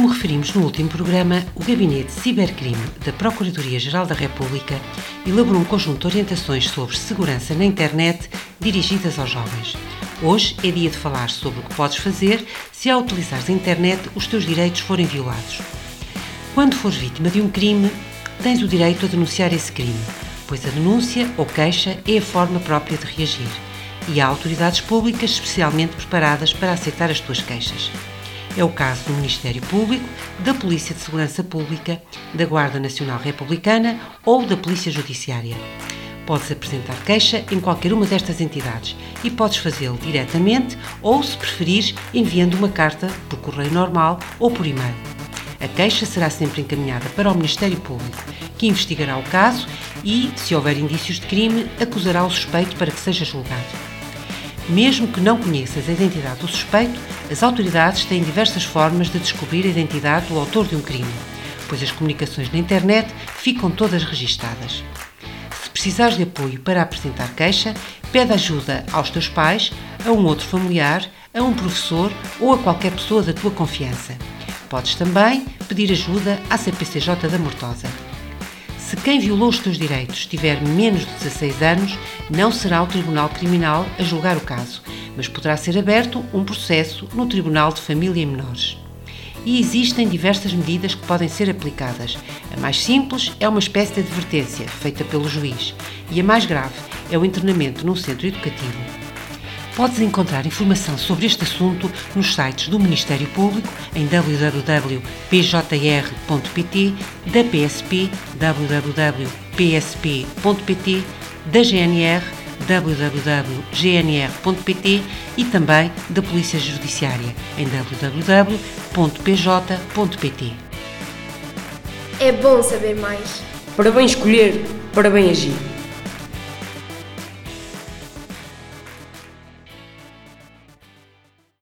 Como referimos no último programa, o Gabinete Cibercrime da Procuradoria-Geral da República elaborou um conjunto de orientações sobre segurança na internet dirigidas aos jovens. Hoje é dia de falar sobre o que podes fazer se ao utilizares a internet os teus direitos forem violados. Quando fores vítima de um crime, tens o direito a denunciar esse crime, pois a denúncia ou queixa é a forma própria de reagir. E há autoridades públicas especialmente preparadas para aceitar as tuas queixas. É o caso do Ministério Público, da Polícia de Segurança Pública, da Guarda Nacional Republicana ou da Polícia Judiciária. Podes apresentar queixa em qualquer uma destas entidades e podes fazê-lo diretamente ou, se preferires, enviando uma carta por correio normal ou por e-mail. A queixa será sempre encaminhada para o Ministério Público, que investigará o caso e, se houver indícios de crime, acusará o suspeito para que seja julgado. Mesmo que não conheças a identidade do suspeito, as autoridades têm diversas formas de descobrir a identidade do autor de um crime, pois as comunicações na internet ficam todas registadas. Se precisares de apoio para apresentar queixa, pede ajuda aos teus pais, a um outro familiar, a um professor ou a qualquer pessoa da tua confiança. Podes também pedir ajuda à CPCJ da Mortosa. Se quem violou os teus direitos tiver menos de 16 anos, não será o Tribunal Criminal a julgar o caso, mas poderá ser aberto um processo no Tribunal de Família e Menores. E existem diversas medidas que podem ser aplicadas. A mais simples é uma espécie de advertência feita pelo juiz, e a mais grave é o internamento num centro educativo. Podes encontrar informação sobre este assunto nos sites do Ministério Público em www.pjr.pt, da PSP www.psp.pt, da GNR www.gnr.pt e também da Polícia Judiciária em www.pj.pt. É bom saber mais. Para bem escolher, para bem agir.